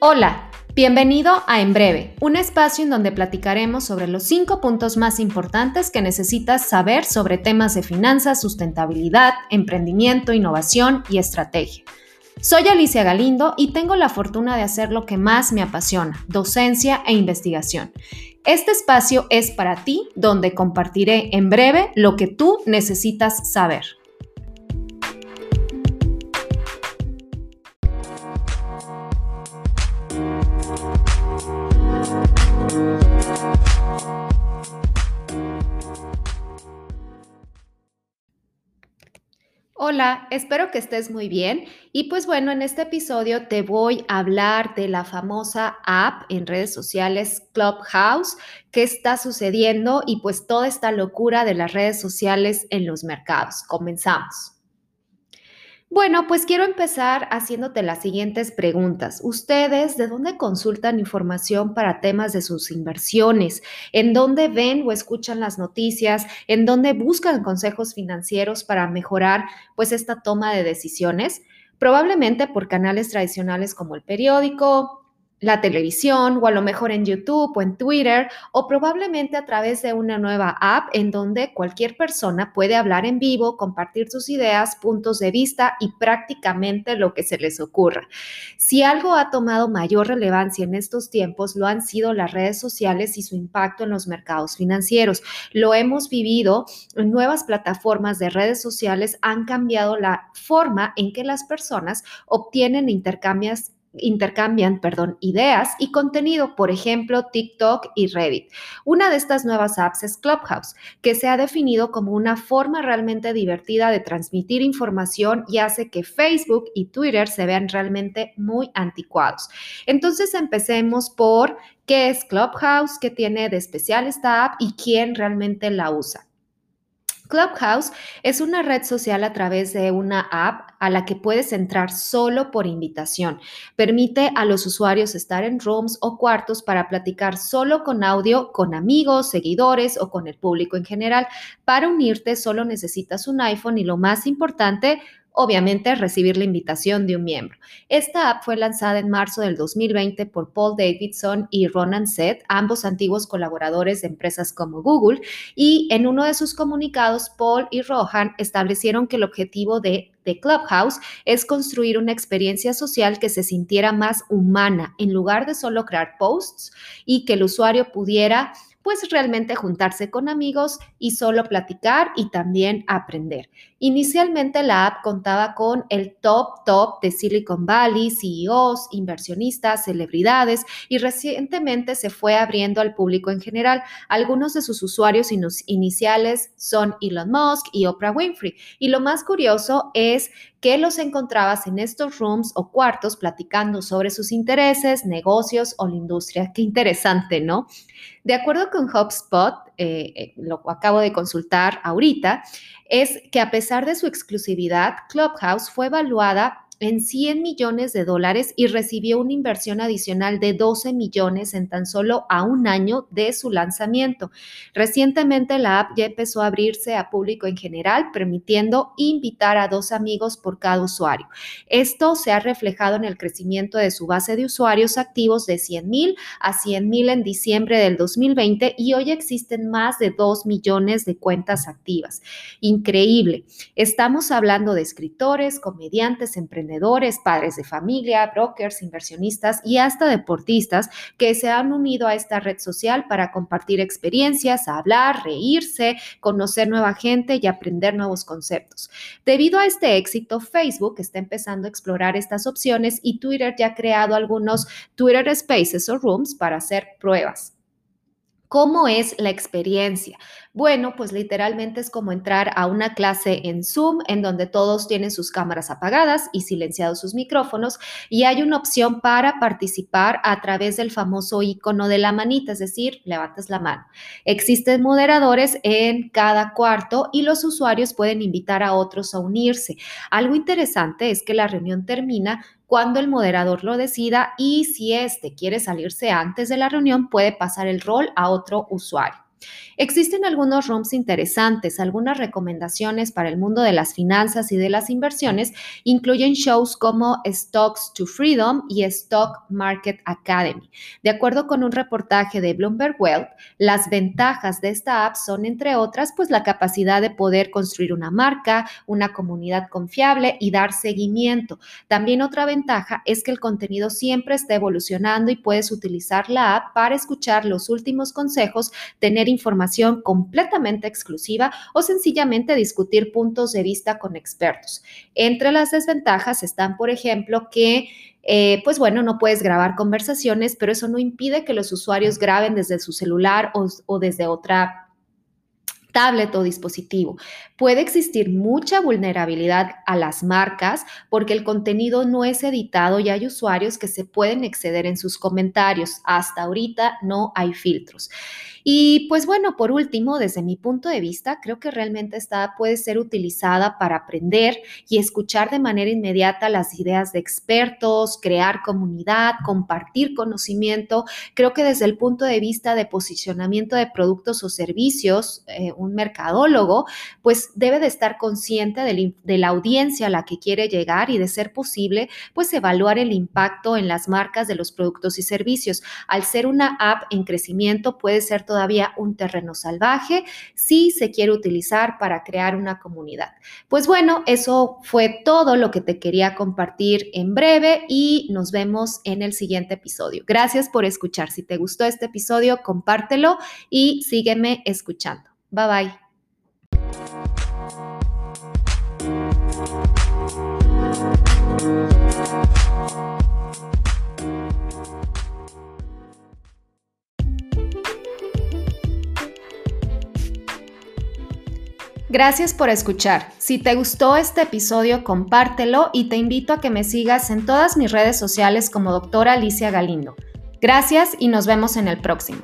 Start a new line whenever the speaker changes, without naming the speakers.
Hola, bienvenido a En Breve, un espacio en donde platicaremos sobre los cinco puntos más importantes que necesitas saber sobre temas de finanzas, sustentabilidad, emprendimiento, innovación y estrategia. Soy Alicia Galindo y tengo la fortuna de hacer lo que más me apasiona, docencia e investigación. Este espacio es para ti, donde compartiré en breve lo que tú necesitas saber. Hola, espero que estés muy bien. Y pues bueno, en este episodio te voy a hablar de la famosa app en redes sociales Clubhouse, qué está sucediendo y pues toda esta locura de las redes sociales en los mercados. Comenzamos. Bueno, pues quiero empezar haciéndote las siguientes preguntas. ¿Ustedes de dónde consultan información para temas de sus inversiones? ¿En dónde ven o escuchan las noticias? ¿En dónde buscan consejos financieros para mejorar pues esta toma de decisiones? Probablemente por canales tradicionales como el periódico, la televisión o a lo mejor en YouTube o en Twitter o probablemente a través de una nueva app en donde cualquier persona puede hablar en vivo, compartir sus ideas, puntos de vista y prácticamente lo que se les ocurra. Si algo ha tomado mayor relevancia en estos tiempos lo han sido las redes sociales y su impacto en los mercados financieros. Lo hemos vivido, nuevas plataformas de redes sociales han cambiado la forma en que las personas obtienen intercambios intercambian, perdón, ideas y contenido, por ejemplo, TikTok y Reddit. Una de estas nuevas apps es Clubhouse, que se ha definido como una forma realmente divertida de transmitir información y hace que Facebook y Twitter se vean realmente muy anticuados. Entonces empecemos por qué es Clubhouse, qué tiene de especial esta app y quién realmente la usa. Clubhouse es una red social a través de una app a la que puedes entrar solo por invitación. Permite a los usuarios estar en rooms o cuartos para platicar solo con audio, con amigos, seguidores o con el público en general. Para unirte solo necesitas un iPhone y lo más importante, obviamente recibir la invitación de un miembro. Esta app fue lanzada en marzo del 2020 por Paul Davidson y Ronan Seth, ambos antiguos colaboradores de empresas como Google, y en uno de sus comunicados, Paul y Rohan establecieron que el objetivo de de Clubhouse es construir una experiencia social que se sintiera más humana en lugar de solo crear posts y que el usuario pudiera pues realmente juntarse con amigos y solo platicar y también aprender. Inicialmente la app contaba con el top top de Silicon Valley, CEOs, inversionistas, celebridades y recientemente se fue abriendo al público en general. Algunos de sus usuarios iniciales son Elon Musk y Oprah Winfrey. Y lo más curioso es que los encontrabas en estos rooms o cuartos platicando sobre sus intereses, negocios o la industria. Qué interesante, ¿no? De acuerdo con HubSpot, eh, eh, lo acabo de consultar ahorita, es que a pesar de su exclusividad, Clubhouse fue evaluada en 100 millones de dólares y recibió una inversión adicional de 12 millones en tan solo a un año de su lanzamiento. Recientemente la app ya empezó a abrirse a público en general, permitiendo invitar a dos amigos por cada usuario. Esto se ha reflejado en el crecimiento de su base de usuarios activos de 100 mil a 100 mil en diciembre del 2020 y hoy existen más de 2 millones de cuentas activas. Increíble. Estamos hablando de escritores, comediantes, emprendedores, padres de familia, brokers, inversionistas y hasta deportistas que se han unido a esta red social para compartir experiencias, hablar, reírse, conocer nueva gente y aprender nuevos conceptos. Debido a este éxito, Facebook está empezando a explorar estas opciones y Twitter ya ha creado algunos Twitter Spaces o Rooms para hacer pruebas. ¿Cómo es la experiencia? Bueno, pues literalmente es como entrar a una clase en Zoom en donde todos tienen sus cámaras apagadas y silenciados sus micrófonos y hay una opción para participar a través del famoso icono de la manita, es decir, levantas la mano. Existen moderadores en cada cuarto y los usuarios pueden invitar a otros a unirse. Algo interesante es que la reunión termina cuando el moderador lo decida y si éste quiere salirse antes de la reunión, puede pasar el rol a otro usuario. Existen algunos rooms interesantes, algunas recomendaciones para el mundo de las finanzas y de las inversiones incluyen shows como Stocks to Freedom y Stock Market Academy. De acuerdo con un reportaje de Bloomberg Wealth, las ventajas de esta app son, entre otras, pues la capacidad de poder construir una marca, una comunidad confiable y dar seguimiento. También otra ventaja es que el contenido siempre está evolucionando y puedes utilizar la app para escuchar los últimos consejos, tener información completamente exclusiva o sencillamente discutir puntos de vista con expertos. Entre las desventajas están, por ejemplo, que eh, pues bueno, no puedes grabar conversaciones, pero eso no impide que los usuarios graben desde su celular o, o desde otra tablet o dispositivo. Puede existir mucha vulnerabilidad a las marcas porque el contenido no es editado y hay usuarios que se pueden exceder en sus comentarios. Hasta ahorita no hay filtros. Y pues bueno, por último, desde mi punto de vista, creo que realmente esta puede ser utilizada para aprender y escuchar de manera inmediata las ideas de expertos, crear comunidad, compartir conocimiento. Creo que desde el punto de vista de posicionamiento de productos o servicios, eh, un mercadólogo, pues debe de estar consciente de, de la audiencia a la que quiere llegar y de ser posible, pues evaluar el impacto en las marcas de los productos y servicios. Al ser una app en crecimiento, puede ser todavía un terreno salvaje si se quiere utilizar para crear una comunidad. Pues bueno, eso fue todo lo que te quería compartir en breve y nos vemos en el siguiente episodio. Gracias por escuchar. Si te gustó este episodio, compártelo y sígueme escuchando. Bye bye. Gracias por escuchar. Si te gustó este episodio, compártelo y te invito a que me sigas en todas mis redes sociales como doctora Alicia Galindo. Gracias y nos vemos en el próximo.